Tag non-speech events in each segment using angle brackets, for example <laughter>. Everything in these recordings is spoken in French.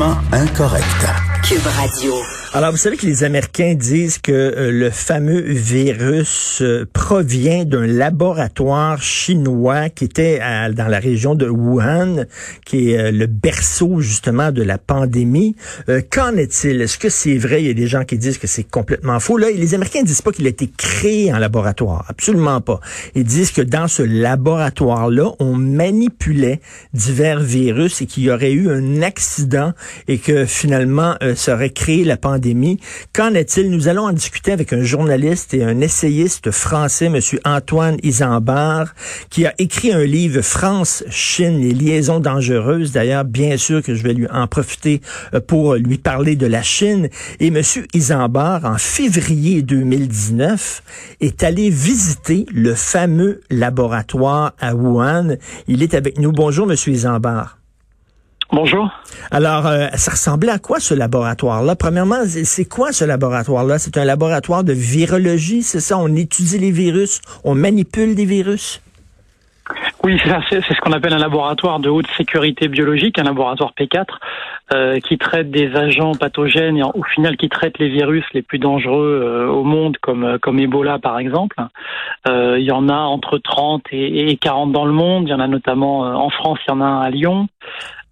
Incorrect. Cube Radio. Alors, vous savez que les Américains disent que euh, le fameux virus euh, provient d'un laboratoire chinois qui était dans la région de Wuhan, qui est euh, le berceau justement de la pandémie. Qu'en est-il? Est-ce que c'est vrai? Il y a des gens qui disent que c'est complètement faux. Là, les Américains disent pas qu'il a été créé en laboratoire. Absolument pas. Ils disent que dans ce laboratoire-là, on manipulait divers virus et qu'il y aurait eu un accident et que finalement, ça aurait créé la pandémie. Qu'en est-il? Nous allons en discuter avec un journaliste et un essayiste français, Monsieur Antoine Isambard, qui a écrit un livre France-Chine, les liaisons dangereuses. D'ailleurs, bien sûr que je vais lui en profiter euh, pour lui parler de la Chine. Et Monsieur Isambard, en février 2019, est allé visiter le fameux laboratoire à Wuhan. Il est avec nous. Bonjour, Monsieur Isambard. Bonjour. Alors, euh, ça ressemblait à quoi ce laboratoire-là? Premièrement, c'est quoi ce laboratoire-là? C'est un laboratoire de virologie, c'est ça? On étudie les virus, on manipule des virus? Oui, c'est ça, c'est c'est ce qu'on appelle un laboratoire de haute sécurité biologique, un laboratoire P4, euh, qui traite des agents pathogènes et au final qui traite les virus les plus dangereux euh, au monde, comme, euh, comme Ebola par exemple. Euh, il y en a entre 30 et, et 40 dans le monde. Il y en a notamment euh, en France, il y en a un à Lyon.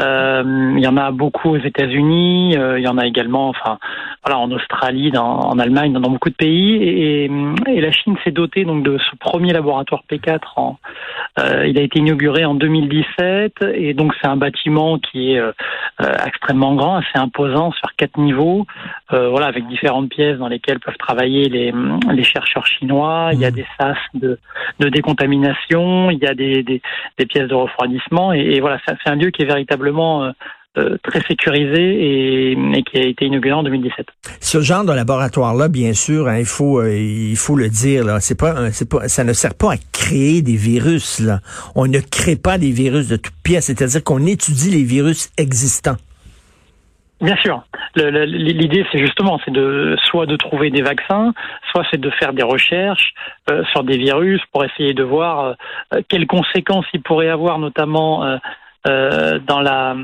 Euh, il y en a beaucoup aux États-Unis. euh, il y en a également, enfin, voilà, en Australie, dans, en Allemagne, dans, dans beaucoup de pays. Et, et la Chine s'est dotée donc de ce premier laboratoire P4 en, euh, il a été inauguré en 2017 et donc c'est un bâtiment qui est extrêmement grand, assez imposant sur quatre niveaux, voilà avec différentes pièces dans lesquelles peuvent travailler les, les chercheurs chinois. Il y a des sas de, de décontamination, il y a des, des, des pièces de refroidissement et, et voilà c'est un lieu qui est véritablement euh, euh, très sécurisé et, et qui a été inauguré en 2017. Ce genre de laboratoire-là, bien sûr, hein, il faut euh, il faut le dire, là, c'est pas, c'est pas, ça ne sert pas à créer des virus. Là. On ne crée pas des virus de toutes pièces, c'est-à-dire qu'on étudie les virus existants. Bien sûr. L'idée, c'est justement, c'est de soit de trouver des vaccins, soit c'est de faire des recherches euh, sur des virus pour essayer de voir quelles conséquences ils pourraient avoir, notamment euh, dans la,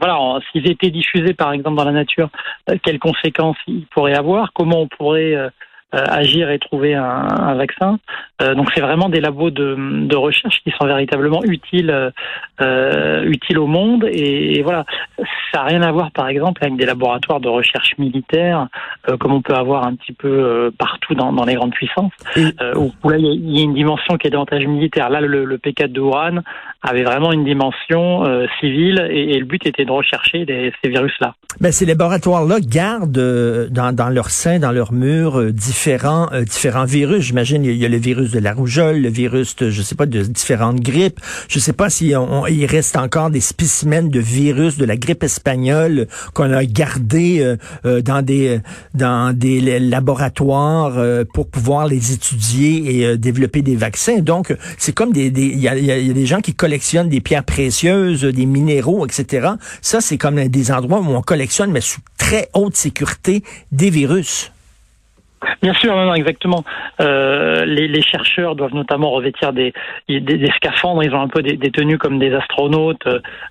voilà, s'ils étaient diffusés par exemple dans la nature, euh, quelles conséquences ils pourraient avoir, comment on pourrait euh, agir et trouver un, un vaccin. Euh, donc c'est vraiment des labos de, de recherche qui sont véritablement utiles, euh, euh, utiles au monde et, et voilà. Ça n'a rien à voir, par exemple, avec des laboratoires de recherche militaire, euh, comme on peut avoir un petit peu euh, partout dans, dans les grandes puissances, euh, où, où là, il y, a- une dimension qui est davantage militaire. Là, le, le P4 de Wuhan avait vraiment une dimension euh, civile, et, et le but était de rechercher des- ces virus-là. Ben, ces laboratoires-là gardent euh, dans, dans leur sein, dans leurs murs, euh, différents, euh, différents virus. J'imagine il y a le virus de la rougeole, le virus, de, je sais pas, de différentes grippes. Je sais pas s'il il reste encore des spécimens de virus de la grippe espagnole qu'on a gardés euh, euh, dans des dans des laboratoires euh, pour pouvoir les étudier et euh, développer des vaccins. Donc, c'est comme des, il y a, y y a des gens qui collectionnent des pierres précieuses, des minéraux, etc. Ça, c'est comme des endroits où on collectionne, mais sous très haute sécurité, des virus. Bien sûr, non, non, exactement. Euh, les, les chercheurs doivent notamment revêtir des, des, scaphandres. Ils ont un peu des, des tenues comme des astronautes.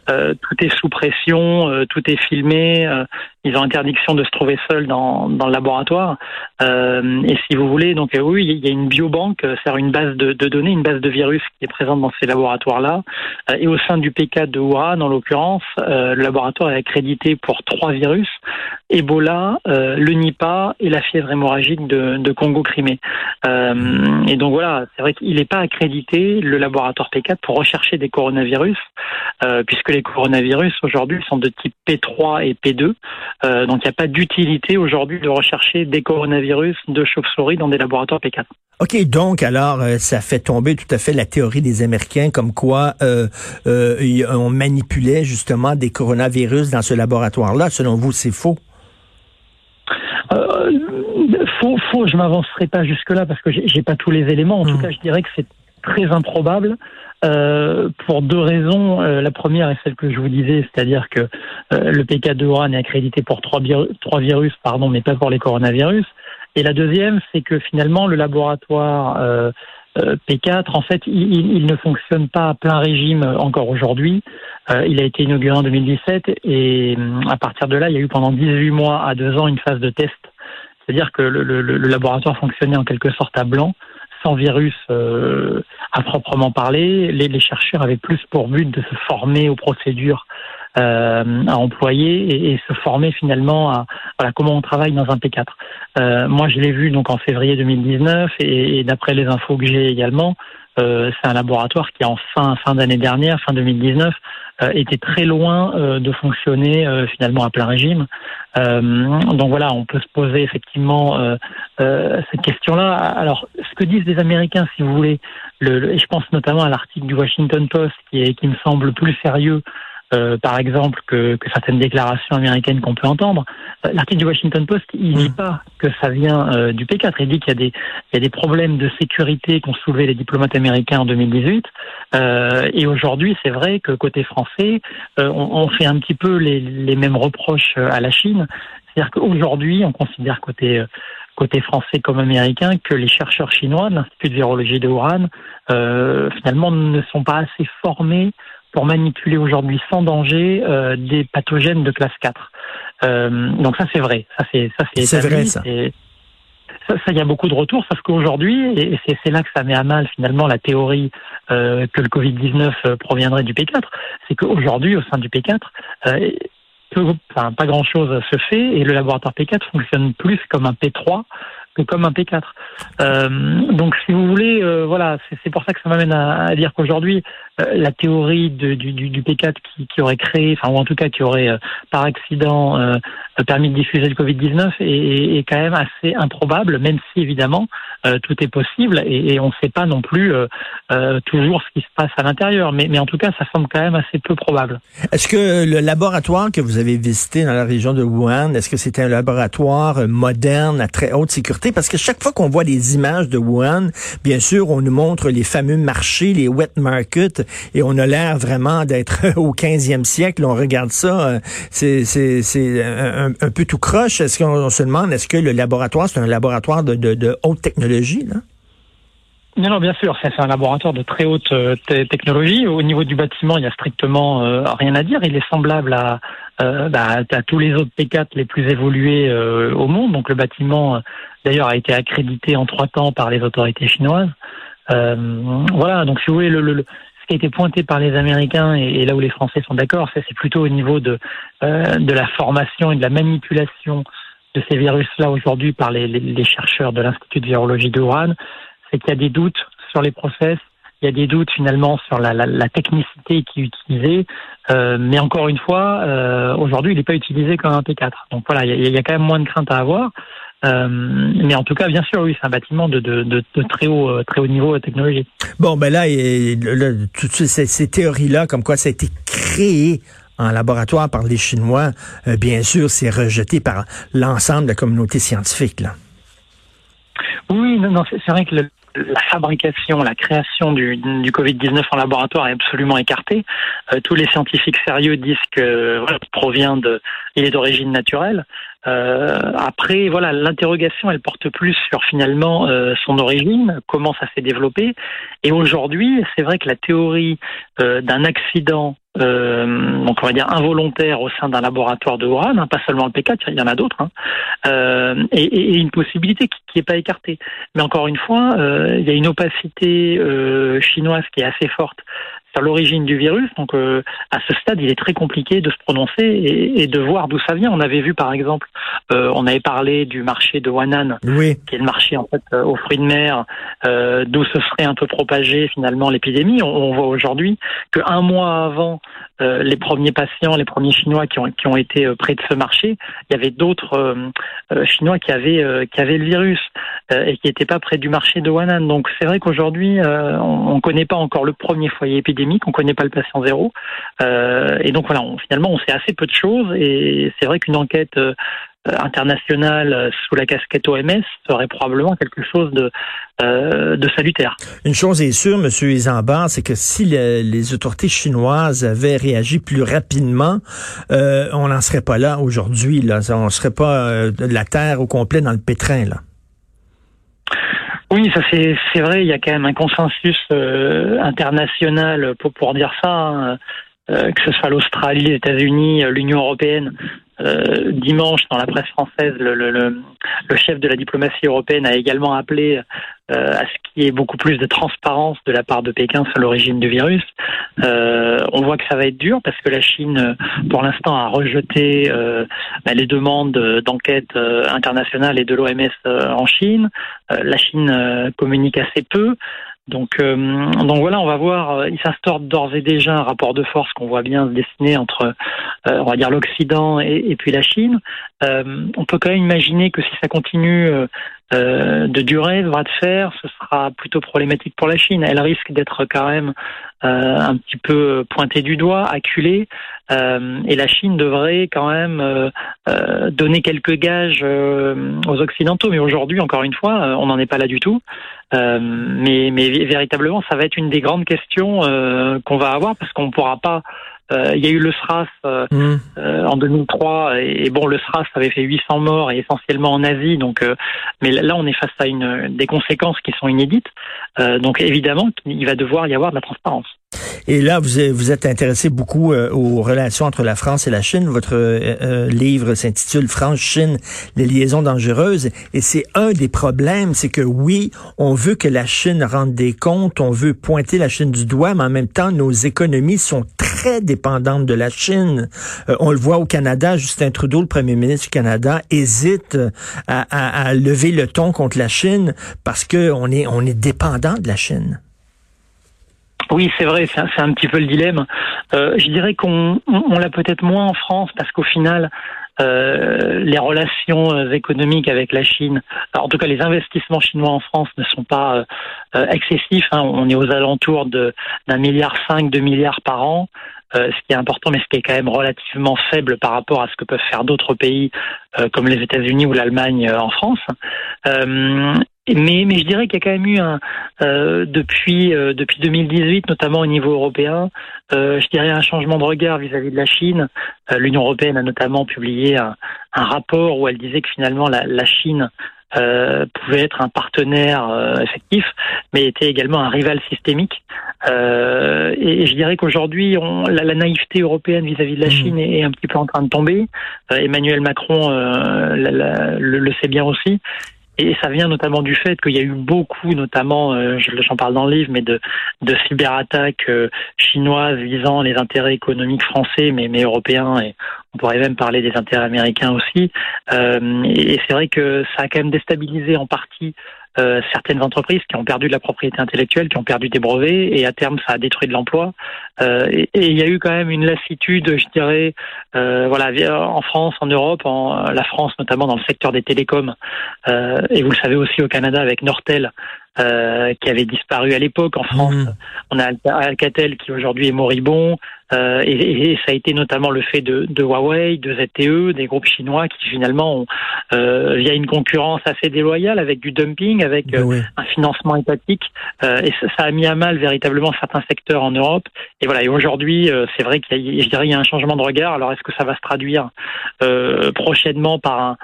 Euh, tout est sous pression, euh, tout est filmé. Ils ont interdiction de se trouver seuls dans, dans le laboratoire. Euh, et si vous voulez, donc euh, oui, il y a une biobanque, euh, c'est-à-dire une base de, de données, une base de virus qui est présente dans ces laboratoires-là. Euh, et au sein du P4 de Wuhan, en l'occurrence, euh, le laboratoire est accrédité pour trois virus Ebola, le Nipah et la fièvre hémorragique de, de Congo-Crimée. Et donc voilà, c'est vrai qu'il n'est pas accrédité, le laboratoire P4, pour rechercher des coronavirus, puisque les coronavirus aujourd'hui sont de type P3 et P2. Euh, donc il n'y a pas d'utilité aujourd'hui de rechercher des coronavirus de chauve-souris dans des laboratoires P4. OK, donc alors euh, ça fait tomber tout à fait la théorie des Américains comme quoi euh, on manipulait justement des coronavirus dans ce laboratoire-là. Selon vous, c'est faux? Faux, faux, je m'avancerai pas jusque-là parce que j'ai pas tous les éléments. En tout hmm. cas, je dirais que c'est très improbable. Euh, pour deux raisons. Euh, la première est celle que je vous disais, c'est-à-dire que euh, le PK2 Wuhan est accrédité pour trois, virus, pardon, mais pas pour les coronavirus. Et la deuxième, c'est que finalement, le laboratoire euh, P4, en fait, il, il, ne fonctionne pas à plein régime encore aujourd'hui. il a été inauguré en 2017 et à partir de là, il y a eu pendant 18 mois à deux ans une phase de test. C'est-à-dire que le, le, le laboratoire fonctionnait en quelque sorte à blanc sans virus euh, à proprement parler. Les, les, chercheurs avaient plus pour but de se former aux procédures euh, à employer et, et, se former finalement à voilà, comment on travaille dans un P4. Euh, moi, je l'ai vu donc en février 2019 et, et d'après les infos que j'ai également, euh, c'est un laboratoire qui en fin fin d'année dernière, fin 2019, euh, était très loin euh, de fonctionner finalement à plein régime. donc voilà, on peut se poser effectivement cette question-là. Alors, ce que disent les Américains, si vous voulez, le, et je pense notamment à l'article du Washington Post qui, est, qui me semble plus sérieux euh, par exemple, que, que, certaines déclarations américaines qu'on peut entendre. Euh, l'article du Washington Post, il dit mm. pas que ça vient euh, du P4. Il dit qu'il y, a des, il y a des problèmes de sécurité qu'ont soulevé les diplomates américains en 2018. et aujourd'hui, c'est vrai que côté français, on, on, fait un petit peu les, les mêmes reproches à la Chine. C'est-à-dire qu'aujourd'hui, on considère côté côté français comme américain, que les chercheurs chinois de l'Institut de virologie de Wuhan, euh, finalement, ne sont pas assez formés pour manipuler aujourd'hui sans danger euh, des pathogènes de classe 4. Euh, donc ça c'est vrai, ça c'est ça c'est c'est vrai ça. Ça, il y a beaucoup de retours, sauf qu'aujourd'hui, et c'est là que ça met à mal finalement la théorie euh, que le Covid-19 euh, proviendrait du P4, c'est qu'aujourd'hui, au sein du P4, euh, enfin, pas grand-chose se fait et le laboratoire P4 fonctionne plus comme un P3 que comme un P4. Euh, donc, si vous voulez, euh, voilà, c'est pour ça que ça m'amène à, dire qu'aujourd'hui, euh, la théorie du, du, P4 qui, aurait créé, enfin, ou en tout cas qui aurait par accident permis de diffuser le Covid-19 est, quand même assez improbable, même si évidemment tout est possible et, et on ne sait pas non plus toujours ce qui se passe à l'intérieur. Mais, mais en tout cas, ça semble quand même assez peu probable. Est-ce que le laboratoire que vous avez visité dans la région de Wuhan, est-ce que c'était un laboratoire moderne à très haute sécurité? Parce que chaque fois qu'on voit des images de Wuhan, bien sûr, on nous montre les fameux marchés, les wet markets, et on a l'air vraiment d'être <laughs> au 15e siècle. On regarde ça, euh, c'est un, peu tout croche. Est-ce qu'on se demande, est-ce que le laboratoire, c'est un laboratoire de, de, de haute technologie, là? Non, non, bien sûr, c'est un laboratoire de très haute euh, technologie. Au niveau du bâtiment, il y a strictement euh, rien à dire. Il est semblable à, bah, à tous les autres P4 les plus évolués au monde. Donc le bâtiment, d'ailleurs, a été accrédité en trois temps par les autorités chinoises. voilà, donc si vous voulez, le, le, qui a été pointé par les Américains et, là où les Français sont d'accord, c'est plutôt au niveau de, euh, de la formation et de la manipulation de ces virus-là aujourd'hui par les, les, les, chercheurs de l'Institut de virologie de Wuhan, c'est qu'il y a des doutes sur les process, il y a des doutes finalement sur la, la, la technicité qui est utilisée, euh, mais encore une fois, euh, aujourd'hui, il n'est pas utilisé comme un P4. Donc voilà, il y, a, il y, a, quand même moins de crainte à avoir. Euh, mais en tout cas, bien sûr, oui, c'est un bâtiment de, de, de, de, très haut, très haut niveau technologique. Bon, ben là, toutes ces, ces théories-là, comme quoi ça a été créé en laboratoire par les Chinois, euh, bien sûr, c'est rejeté par l'ensemble de la communauté scientifique. Là. Oui, non, non c'est vrai que le, la fabrication, la création du, du Covid-19 en laboratoire est absolument écartée. Euh, tous les scientifiques sérieux disent que voilà, provient de, il est d'origine naturelle. Euh, après, voilà, l'interrogation, elle porte plus sur finalement euh, son origine, comment ça s'est développé. Et aujourd'hui, c'est vrai que la théorie euh, d'un accident euh, donc on va dire involontaire au sein d'un laboratoire de Wuhan, hein, pas seulement le P4, il y en a d'autres, hein, euh, et, et, une possibilité qui n'est pas écartée. Mais encore une fois, euh, il y a une opacité euh, chinoise qui est assez forte sur l'origine du virus. Donc euh, à ce stade, il est très compliqué de se prononcer et, et de voir d'où ça vient. On avait vu par exemple, euh, on avait parlé du marché de Wanan, oui. qui est le marché en fait aux fruits de mer, euh, d'où se serait un peu propagé finalement l'épidémie. On, on, voit aujourd'hui qu'un mois avant euh, les premiers patients, les premiers Chinois qui ont, qui ont été euh, près de ce marché, il y avait d'autres Chinois qui avaient, qui avaient le virus et qui n'étaient pas près du marché de Wuhan. Donc c'est vrai qu'aujourd'hui, on ne connaît pas encore le premier foyer épidémique, on ne connaît pas le patient zéro. et donc voilà, finalement, on sait assez peu de choses et c'est vrai qu'une enquête euh, international euh, sous la casquette OMS serait probablement quelque chose de, euh, de salutaire. Une chose est sûre, M. Isambard, c'est que si les autorités chinoises avaient réagi plus rapidement, on n'en serait pas là aujourd'hui. Là. On ne serait pas de la terre au complet dans le pétrin. Là. Oui, ça c'est c'est vrai. Il y a quand même un consensus international pour pour dire ça. Hein. que ce soit l'Australie, les États-Unis, l'Union européenne, euh, dimanche, dans la presse française, le, le, le, chef de la diplomatie européenne a également appelé euh, à ce qu'il y ait beaucoup plus de transparence de la part de Pékin sur l'origine du virus. Euh, on voit que ça va être dur parce que la Chine, pour l'instant, a rejeté bah, les demandes d'enquête internationale et de l'OMS en Chine. la Chine communique assez peu. Donc, euh, donc voilà, on va voir. Euh, il s'instaure d'ores et déjà un rapport de force qu'on voit bien se dessiner entre, euh, on va dire, l'Occident et, puis la Chine. On peut quand même imaginer que si ça continue de durer, de fer, ce sera plutôt problématique pour la Chine. Elle risque d'être quand même un petit peu pointée du doigt, acculée, et la Chine devrait quand même donner quelques gages aux Occidentaux. Mais aujourd'hui, encore une fois, on n'en est pas là du tout. Euh, mais, mais véritablement, ça va être une des grandes questions euh, qu'on va avoir parce qu'on ne pourra pas euh, il y a eu le SRAS euh, mmh. euh, en 2003 et, bon le SRAS avait fait 800 morts et essentiellement en Asie donc mais là on est face à une des conséquences qui sont inédites donc évidemment il va devoir y avoir de la transparence. Et là, vous vous êtes intéressé beaucoup aux relations entre la France et la Chine. Votre livre s'intitule France-Chine, les liaisons dangereuses. Et c'est un des problèmes, c'est que oui, on veut que la Chine rende des comptes, on veut pointer la Chine du doigt, mais en même temps, nos économies sont très dépendante de la Chine. Euh, on le voit au Canada, Justin Trudeau, le premier ministre du Canada, hésite à, lever le ton contre la Chine parce qu'on est, on est dépendant de la Chine. Oui, c'est vrai, c'est un, petit peu le dilemme. Euh, je dirais qu'on l'a peut-être moins en France parce qu'au final, euh, les relations économiques avec la Chine, en tout cas les investissements chinois en France ne sont pas excessifs. Hein. On est aux alentours d'un milliard cinq, deux milliards par an. Euh, ce qui est important, mais ce qui est quand même relativement faible par rapport à ce que peuvent faire d'autres pays euh, comme les États-Unis ou l'Allemagne euh, en France. Mais, mais je dirais qu'il y a quand même eu un depuis depuis 2018, notamment au niveau européen, je dirais un changement de regard vis-à-vis de la Chine. L'Union européenne a notamment publié un, un, rapport où elle disait que finalement la, la Chine euh, pouvait être un partenaire euh, effectif, mais était également un rival systémique. Euh, et, je dirais qu'aujourd'hui, la, la, naïveté européenne vis-à-vis de la mmh. Chine est, un petit peu en train de tomber. Euh, Emmanuel Macron le, le, sait bien aussi. Et ça vient notamment du fait qu'il y a eu beaucoup, notamment, euh, j'en parle dans le livre, mais de, de cyberattaques euh, chinoises visant les intérêts économiques français, mais, mais européens, et on pourrait même parler des intérêts américains aussi. Euh, et c'est vrai que ça a quand même déstabilisé en partie euh, certaines entreprises qui ont perdu de la propriété intellectuelle, qui ont perdu des brevets, et à terme, ça a détruit de l'emploi. Euh, et, il y a eu quand même une lassitude, je dirais, euh, voilà, en France, en Europe, en la France notamment dans le secteur des télécoms, et vous le savez aussi au Canada avec Nortel, euh, qui avait disparu à l'époque en France. Mmh. On a Alcatel qui aujourd'hui est moribond, euh, et, et, ça a été notamment le fait de, de, Huawei, de ZTE, des groupes chinois qui finalement ont, euh, via une concurrence assez déloyale, avec du dumping, avec euh, un financement étatique, euh, et ça, ça, a mis à mal véritablement certains secteurs en Europe. Et voilà. Et aujourd'hui, c'est vrai qu'il y y a un changement de regard. Alors, est-ce que ça va se traduire prochainement par un,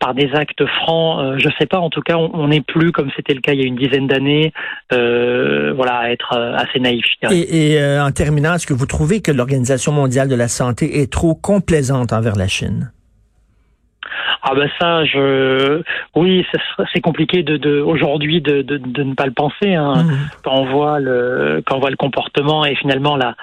par des actes francs Je sais pas. En tout cas, on n'est plus comme c'était le cas il y a une dizaine d'années, euh, voilà, à être euh, assez naïf. Et, et euh, en terminant, est-ce que vous trouvez que l'Organisation mondiale de la santé est trop complaisante envers la Chine? Ah ben ça, je oui, c'est compliqué de, de aujourd'hui de, de, de, ne pas le penser hein. Mmh. quand on voit le quand on voit le comportement et finalement la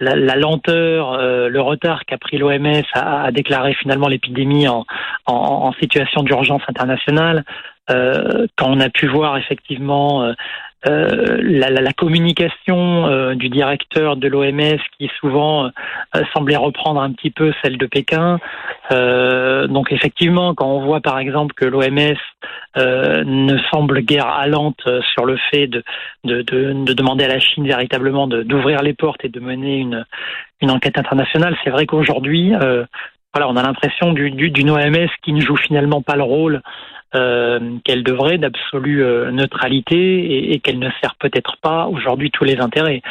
la, la lenteur, euh, le retard qu'a pris l'OMS à, à, déclarer finalement l'épidémie en, en, en, situation d'urgence internationale, euh, quand on a pu voir effectivement euh, euh, la, la, la, communication euh, du directeur de l'OMS qui souvent euh, semblait reprendre un petit peu celle de Pékin. donc effectivement, quand on voit par exemple que l'OMS ne semble guère allante sur le fait de, de, de, de demander à la Chine véritablement d'ouvrir les portes et de mener une, une enquête internationale, c'est vrai qu'aujourd'hui, voilà, on a l'impression d'une OMS qui ne joue finalement pas le rôle euh, qu'elle devrait d'absolue euh, neutralité et, qu'elle ne sert peut-être pas aujourd'hui tous les intérêts.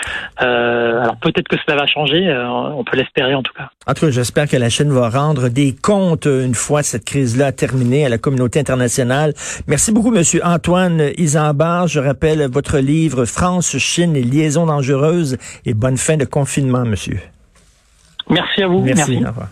Euh, alors peut-être que cela va changer, on peut l'espérer en tout cas. En tout cas, j'espère que la Chine va rendre des comptes une fois cette crise-là terminée à la communauté internationale. Merci beaucoup, Monsieur Antoine Isambard. Je rappelle votre livre France, Chine et liaisons dangereuses et bonne fin de confinement, Monsieur. Merci à vous. Merci. Merci. Au revoir.